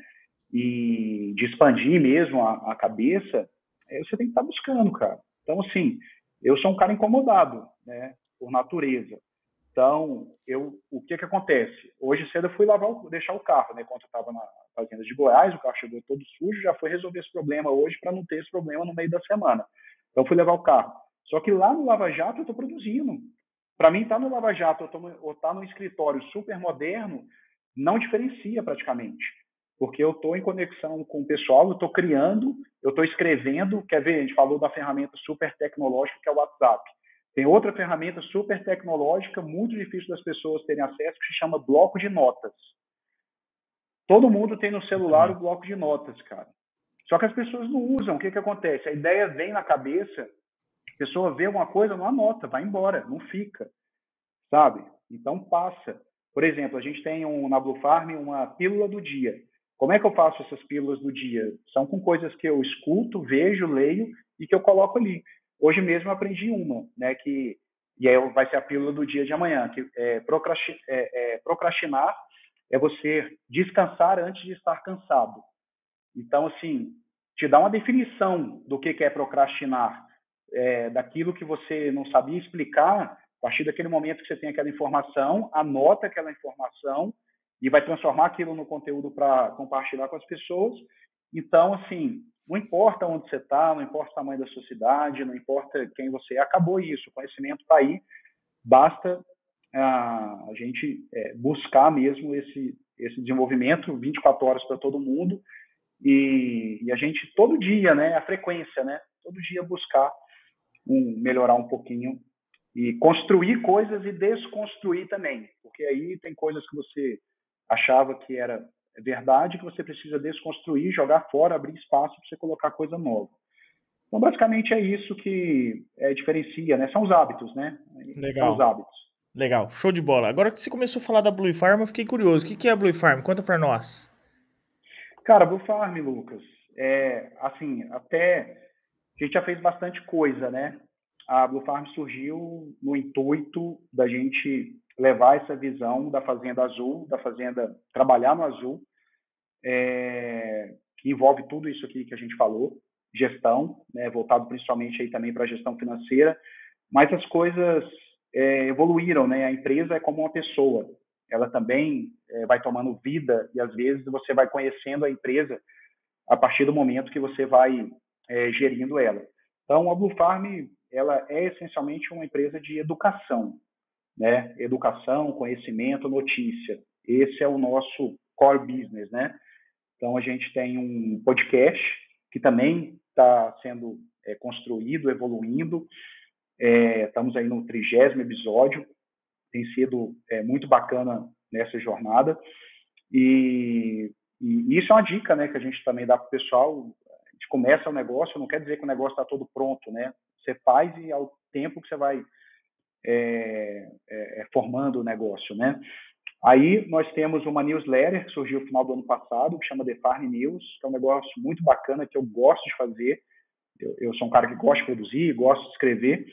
E de expandir mesmo a, a cabeça, é, você tem que estar tá buscando, cara. Então, assim, eu sou um cara incomodado, né? Por natureza. Então, eu, o que que acontece? Hoje cedo eu fui lavar, o, deixar o carro, né? Quando eu estava na fazenda de Goiás, o carro chegou todo sujo, já foi resolver esse problema hoje para não ter esse problema no meio da semana. Então, fui levar o carro. Só que lá no Lava Jato eu estou produzindo. Para mim, estar tá no Lava Jato ou estar tá no escritório super moderno não diferencia praticamente. Porque eu estou em conexão com o pessoal, eu estou criando, eu estou escrevendo. Quer ver? A gente falou da ferramenta super tecnológica que é o WhatsApp. Tem outra ferramenta super tecnológica, muito difícil das pessoas terem acesso, que se chama bloco de notas. Todo mundo tem no celular o bloco de notas, cara. Só que as pessoas não usam. O que, que acontece? A ideia vem na cabeça pessoa vê alguma coisa, não anota, vai embora, não fica, sabe? Então passa. Por exemplo, a gente tem um, na Blue Farm uma pílula do dia. Como é que eu faço essas pílulas do dia? São com coisas que eu escuto, vejo, leio e que eu coloco ali. Hoje mesmo eu aprendi uma, né? Que e aí vai ser a pílula do dia de amanhã, que é, procrastinar, é, é, procrastinar é você descansar antes de estar cansado. Então, assim, te dá uma definição do que é procrastinar é, daquilo que você não sabia explicar, a partir daquele momento que você tem aquela informação, anota aquela informação e vai transformar aquilo no conteúdo para compartilhar com as pessoas. Então, assim, não importa onde você está, não importa o tamanho da sua cidade, não importa quem você é, acabou isso. O conhecimento está aí, basta ah, a gente é, buscar mesmo esse, esse desenvolvimento 24 horas para todo mundo e, e, a gente todo dia, né, a frequência, né, todo dia buscar um, melhorar um pouquinho e construir coisas e desconstruir também, porque aí tem coisas que você achava que era verdade que você precisa desconstruir, jogar fora, abrir espaço para você colocar coisa nova. Então, basicamente é isso que é, diferencia, né? São os hábitos, né?
Legal.
São os hábitos.
Legal, show de bola. Agora que você começou a falar da Blue Farm, eu fiquei curioso. O que é a Blue Farm? Conta para nós.
Cara, Blue Farm, Lucas, é assim, até a gente já fez bastante coisa, né? A Blue Farm surgiu no intuito da gente levar essa visão da Fazenda Azul, da Fazenda trabalhar no Azul, é, que envolve tudo isso aqui que a gente falou, gestão, né, voltado principalmente aí também para a gestão financeira, mas as coisas é, evoluíram, né? A empresa é como uma pessoa, ela também é, vai tomando vida e às vezes você vai conhecendo a empresa a partir do momento que você vai é, gerindo ela. Então, a Blue Farm ela é essencialmente uma empresa de educação, né? Educação, conhecimento, notícia. Esse é o nosso core business, né? Então, a gente tem um podcast que também está sendo é, construído, evoluindo. É, estamos aí no trigésimo episódio, tem sido é, muito bacana nessa jornada. E, e, isso é uma dica né, que a gente também dá para o pessoal. A gente começa o negócio, não quer dizer que o negócio está todo pronto, né? Você faz e ao tempo que você vai é, é, é, formando o negócio, né? Aí nós temos uma newsletter que surgiu no final do ano passado, que chama The Farm News, que é um negócio muito bacana que eu gosto de fazer. Eu, eu sou um cara que gosta de produzir, gosto de escrever.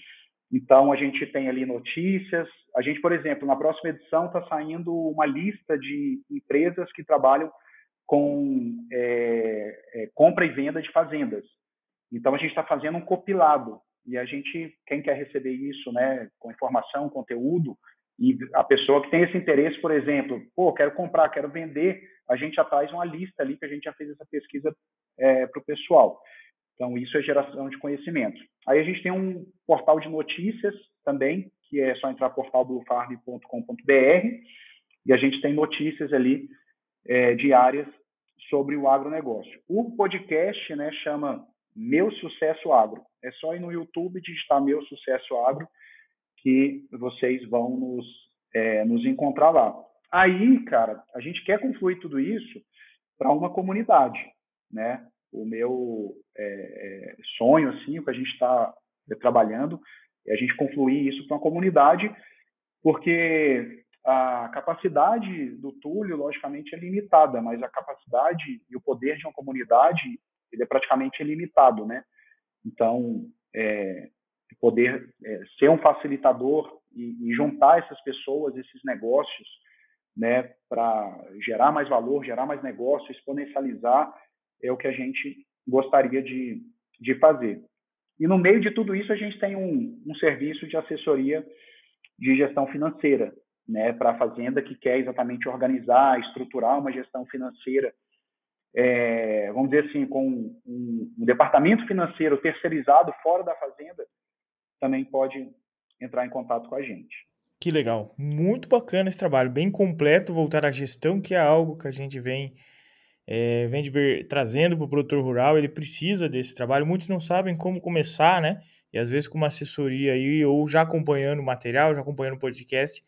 Então a gente tem ali notícias. A gente, por exemplo, na próxima edição está saindo uma lista de empresas que trabalham com é, é, compra e venda de fazendas. Então a gente está fazendo um compilado e a gente, quem quer receber isso, né, com informação, conteúdo, e a pessoa que tem esse interesse, por exemplo, pô, quero comprar, quero vender, a gente já traz uma lista ali que a gente já fez essa pesquisa é, para o pessoal. Então, isso é geração de conhecimento. Aí a gente tem um portal de notícias também, que é só entrar no portal do farm.com.br, e a gente tem notícias ali é, diárias sobre o agronegócio. O podcast né, chama Meu Sucesso Agro. É só ir no YouTube digitar Meu Sucesso Agro que vocês vão nos, é, nos encontrar lá. Aí, cara, a gente quer confluir tudo isso para uma comunidade, né? O meu é, é, sonho, assim, o que a gente está trabalhando, é a gente confluir isso para uma comunidade, porque a capacidade do Túlio, logicamente, é limitada, mas a capacidade e o poder de uma comunidade ele é praticamente ilimitado, né? Então, é, poder é, ser um facilitador e, e, juntar essas pessoas, esses negócios, né, para gerar mais valor, gerar mais negócio, exponencializar, é o que a gente gostaria de, de fazer. E no meio de tudo isso, a gente tem um, um serviço de assessoria de gestão financeira, né, para a fazenda que quer exatamente organizar, estruturar uma gestão financeira, é, vamos dizer assim, com um, um departamento financeiro terceirizado fora da fazenda, também pode entrar em contato com a gente.
Que legal, muito bacana esse trabalho, bem completo, voltar à gestão, que é algo que a gente vem, é, vem ver, trazendo para o produtor rural, ele precisa desse trabalho. Muitos não sabem como começar, né? E às vezes com uma assessoria aí, ou já acompanhando o material, já acompanhando o podcast,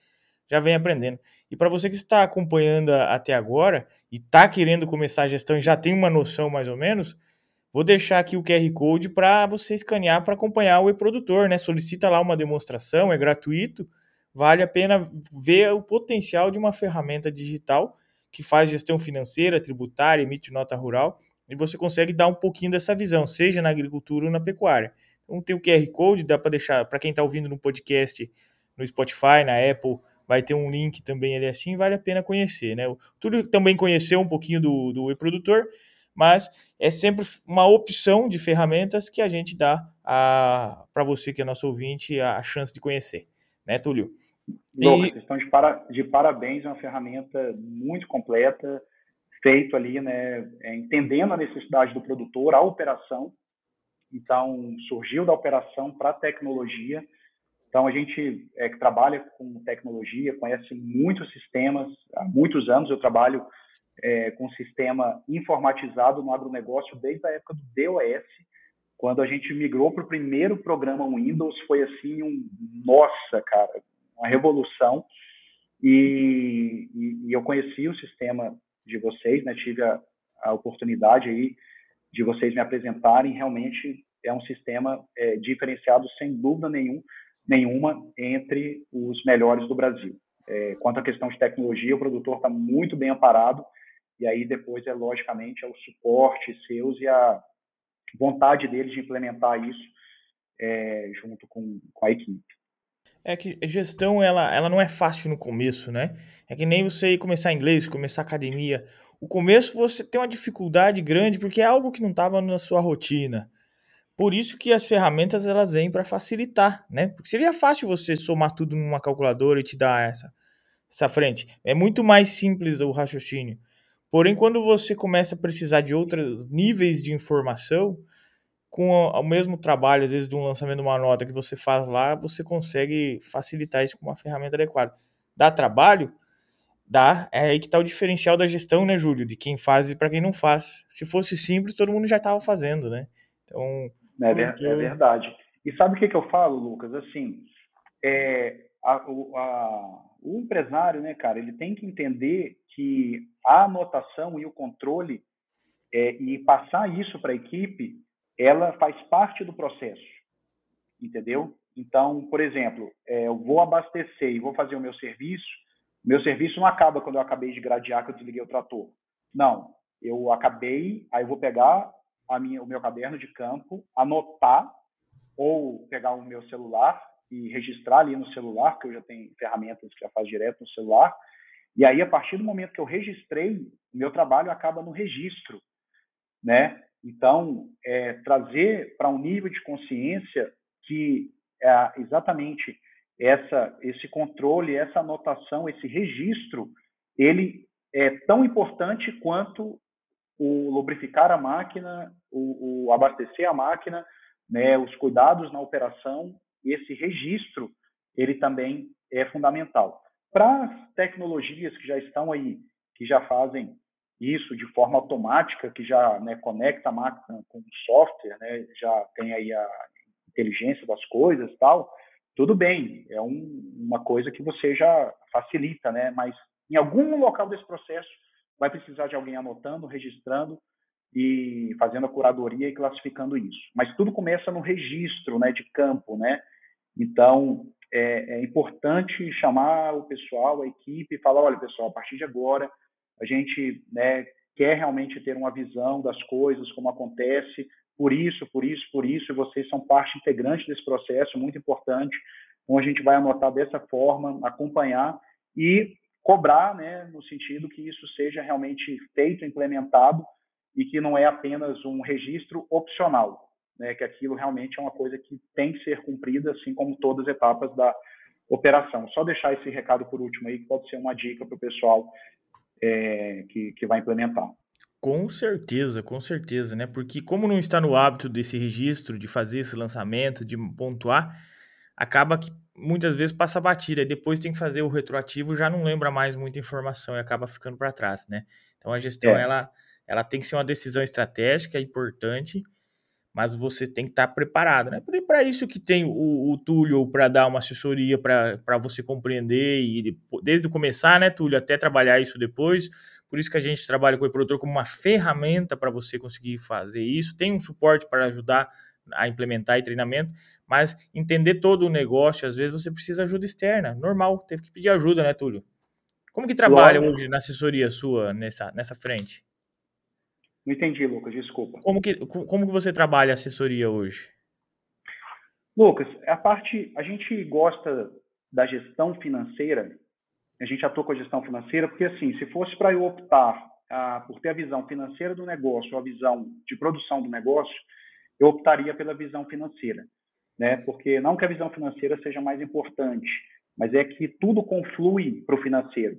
já vem aprendendo. E para você que está acompanhando até agora e está querendo começar a gestão e já tem uma noção mais ou menos, Vou deixar aqui o QR Code para você escanear para acompanhar o e-produtor, né? Solicita lá uma demonstração, é gratuito. Vale a pena ver o potencial de uma ferramenta digital que faz gestão financeira, tributária, emite nota rural, e você consegue dar um pouquinho dessa visão, seja na agricultura ou na pecuária. Então tem o QR Code, dá para deixar, para quem está ouvindo no podcast, no Spotify, na Apple, vai ter um link também ali assim, vale a pena conhecer, né? Tudo também conheceu um pouquinho do, do e-produtor, mas é sempre uma opção de ferramentas que a gente dá para você que é nosso ouvinte a, chance de conhecer, né, Túlio?
Lucas, e... estão de, para, de parabéns, é uma ferramenta muito completa, feito ali, né, é, entendendo a necessidade do produtor, a operação. Então, surgiu da operação para a tecnologia. Então, a gente é, que trabalha com tecnologia, conhece muitos sistemas. Há muitos anos eu trabalho é, com sistema informatizado no agronegócio desde a época do DOS, quando a gente migrou para o primeiro programa Windows, foi assim um nossa, cara, uma revolução. E, e, e eu conheci o sistema de vocês, né? Tive a, a, oportunidade aí de vocês me apresentarem. Realmente é um sistema é, diferenciado, sem dúvida nenhum, nenhuma, entre os melhores do Brasil. É, quanto à questão de tecnologia, o produtor está muito bem amparado e aí depois é logicamente é o suporte seus e a vontade deles de implementar isso é, junto com, com a equipe.
É que gestão ela, ela não é fácil no começo, né? É que nem você começar inglês, começar academia. O começo você tem uma dificuldade grande porque é algo que não estava na sua rotina. Por isso que as ferramentas elas vêm para facilitar, né? Porque seria fácil você somar tudo numa calculadora e te dar essa, essa frente. É muito mais simples o raciocínio. Porém, quando você começa a precisar de outros níveis de informação, com o mesmo trabalho, às vezes, de um lançamento de uma nota que você faz lá, você consegue facilitar isso com uma ferramenta adequada. Dá trabalho? Dá. É aí que está o diferencial da gestão, né, Júlio? De quem faz e para quem não faz. Se fosse simples, todo mundo já estava fazendo, né?
Então, é, é verdade. E sabe o que, que eu falo, Lucas? Assim, é, a, a, o empresário, né, cara, ele tem que entender que a anotação e o controle é, e passar isso para a equipe, ela faz parte do processo, entendeu? Então, por exemplo, é, eu vou abastecer e vou fazer o meu serviço, meu serviço não acaba quando eu acabei de gradear que eu desliguei o trator. Não, eu acabei, aí eu vou pegar minha, o meu caderno de campo, anotar ou pegar o meu celular e registrar ali no celular, que eu já tenho ferramentas que já faz direto no celular. E aí, a partir do momento que eu registrei, meu trabalho acaba no registro, né? Então, é, trazer para um nível de consciência que é, exatamente essa, esse controle, essa anotação, esse registro, ele é tão importante quanto o lubrificar a máquina, o, o abastecer a máquina, né, os cuidados na operação, esse registro, ele também é fundamental. Para as tecnologias que já estão aí, que já fazem isso de forma automática, que já né, conecta a máquina com o software, né, já tem aí a inteligência das coisas tal, tudo bem, é um, uma coisa que você já facilita, né? Mas em algum local desse processo vai precisar de alguém anotando, registrando e fazendo a curadoria e classificando isso. Mas tudo começa no registro, né, de campo, né? Então é, é importante chamar o pessoal, a equipe, e falar, olha, pessoal, a partir de agora a gente né, quer realmente ter uma visão das coisas, como acontece, por isso, por isso, por isso, e vocês são parte integrante desse processo, muito importante. Então, a gente vai anotar dessa forma, acompanhar e cobrar, né, no sentido que isso seja realmente feito, implementado e que não é apenas um registro opcional, né, que aquilo realmente é uma coisa que tem que ser cumprida, assim como todas as etapas da operação. Só deixar esse recado por último aí, que pode ser uma dica para o pessoal é, que, que vai implementar.
Com certeza, com certeza, né? Porque como não está no hábito desse registro, de fazer esse lançamento, de pontuar, acaba que muitas vezes passa batida, e depois tem que fazer o retroativo, já não lembra mais muita informação e acaba ficando para trás, né? Então a gestão é. ela, ela tem que ser uma decisão estratégica, importante, mas você tem que estar preparado, né? Para isso que tem o, o Túlio para dar uma assessoria para você compreender e desde o começar, né, Túlio, até trabalhar isso depois, por isso que a gente trabalha com o produtor como uma ferramenta para você conseguir fazer isso. Tem um suporte para ajudar a implementar e treinamento, mas entender todo o negócio, às vezes você precisa de ajuda externa. Normal, teve que pedir ajuda, né, Túlio? Como que trabalha hoje na assessoria sua nessa, nessa frente?
Não entendi, Lucas, desculpa.
Como que, como que você trabalha a assessoria hoje?
Lucas, a parte, a gente gosta da gestão financeira a gente atua com a gestão financeira, porque assim, se fosse para eu optar ah, por ter a visão financeira do negócio, a visão de produção do negócio, eu optaria pela visão financeira, né? Porque não que a visão financeira seja mais importante, mas é que tudo conflui para o financeiro.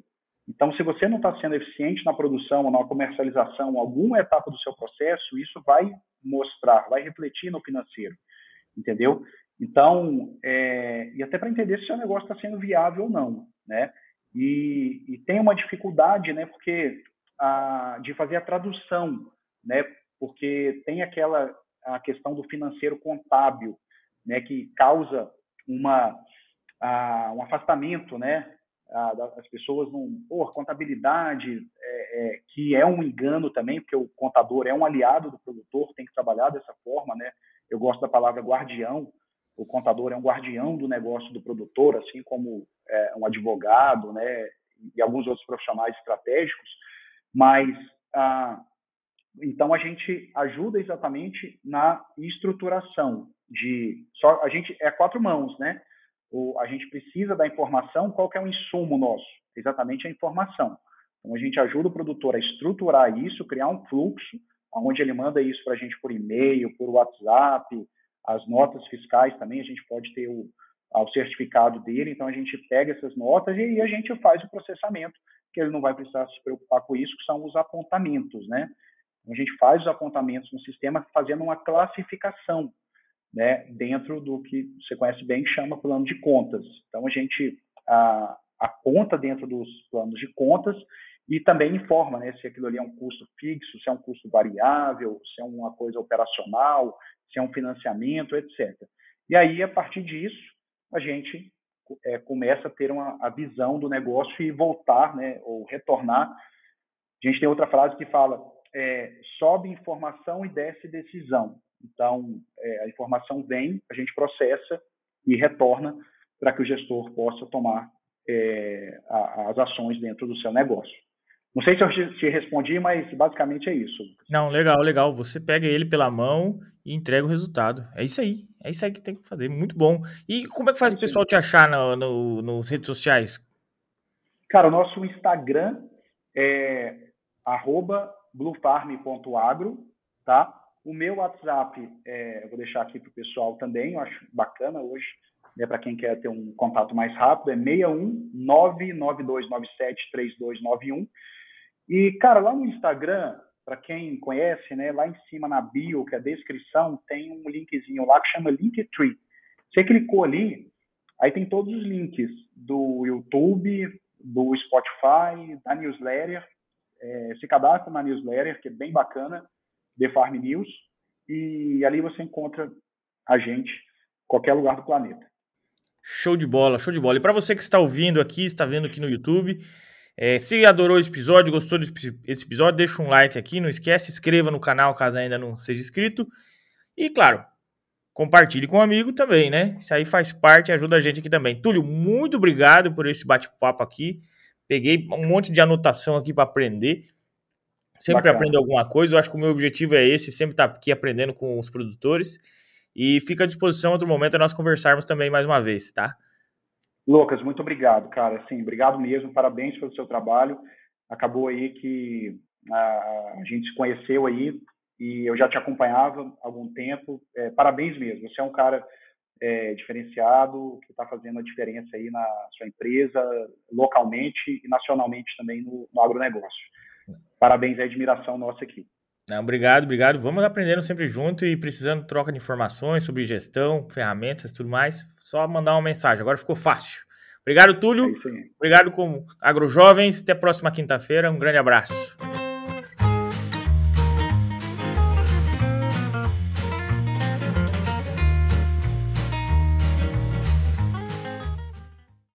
Então, se você não está sendo eficiente na produção ou na comercialização, alguma etapa do seu processo, isso vai mostrar, vai refletir no financeiro, entendeu? Então, é, e até para entender se o seu negócio está sendo viável ou não, né? e, e tem uma dificuldade, né, porque a, de fazer a tradução, né, porque tem aquela a questão do financeiro contábil, né, que causa uma a, um afastamento, né, a, das pessoas não, pô, contabilidade é, é, que é um engano também, porque o contador é um aliado do produtor, tem que trabalhar dessa forma, né? Eu gosto da palavra guardião, o contador é um guardião do negócio do produtor, assim como é, um advogado, né, e alguns outros profissionais estratégicos, mas ah, então a gente ajuda exatamente na estruturação de só a gente é quatro mãos, né? A gente precisa da informação, qual que é o insumo nosso? Exatamente a informação. Então a gente ajuda o produtor a estruturar isso, criar um fluxo, onde ele manda isso para a gente por e-mail, por WhatsApp, as notas fiscais também, a gente pode ter o, o certificado dele, então a gente pega essas notas e a gente faz o processamento, que ele não vai precisar se preocupar com isso, que são os apontamentos, né? A gente faz os apontamentos no sistema fazendo uma classificação, né, dentro do que você conhece bem, chama plano de contas. Então a gente a, aponta dentro dos planos de contas e também informa né, se aquilo ali é um custo fixo, se é um custo variável, se é uma coisa operacional, se é um financiamento, etc. E aí, a partir disso, a gente é, começa a ter uma, a visão do negócio e voltar, né, ou retornar. A gente tem outra frase que fala: é, sobe informação e desce decisão. Então, é, a informação vem, a gente processa e retorna para que o gestor possa tomar é, a, as ações dentro do seu negócio. Não sei se eu te respondi, mas basicamente é isso.
Não, legal, legal. Você pega ele pela mão e entrega o resultado. É isso aí. É isso aí que tem que fazer. Muito bom. E como é que faz o pessoal te achar no, no, nos redes sociais?
Cara, o nosso Instagram é bluefarm.agro, tá? O meu WhatsApp, é, eu vou deixar aqui para o pessoal também, eu acho bacana hoje, né, para quem quer ter um contato mais rápido, é 61 99297 3291. E, cara, lá no Instagram, para quem conhece, né, lá em cima na bio, que é a descrição, tem um linkzinho lá que chama Linktree. Você clicou ali, aí tem todos os links do YouTube, do Spotify, da newsletter. É, se cadastra na newsletter, que é bem bacana, The Farm News, e ali você encontra a gente qualquer lugar do planeta.
Show de bola, show de bola. E para você que está ouvindo aqui, está vendo aqui no YouTube, é, se adorou esse episódio, gostou desse episódio, deixa um like aqui, não esquece, inscreva no canal caso ainda não seja inscrito. E claro, compartilhe com um amigo também, né? Isso aí faz parte, ajuda a gente aqui também. Túlio, muito obrigado por esse bate-papo aqui. Peguei um monte de anotação aqui para aprender. Sempre Bacana. aprendo alguma coisa. Eu acho que o meu objetivo é esse, sempre estar tá aqui aprendendo com os produtores. E fica à disposição outro momento a nós conversarmos também mais uma vez, tá?
Lucas, muito obrigado, cara. Assim, obrigado mesmo, parabéns pelo seu trabalho. Acabou aí que a, a gente se conheceu aí e eu já te acompanhava há algum tempo. É, parabéns mesmo. Você é um cara é, diferenciado que está fazendo a diferença aí na sua empresa, localmente e nacionalmente também no, no agronegócio. Parabéns, é admiração nossa aqui.
Não, obrigado, obrigado. Vamos aprendendo sempre junto e precisando de troca de informações sobre gestão, ferramentas tudo mais, só mandar uma mensagem. Agora ficou fácil. Obrigado, Túlio. É obrigado com AgroJovens. Até a próxima quinta-feira. Um grande abraço.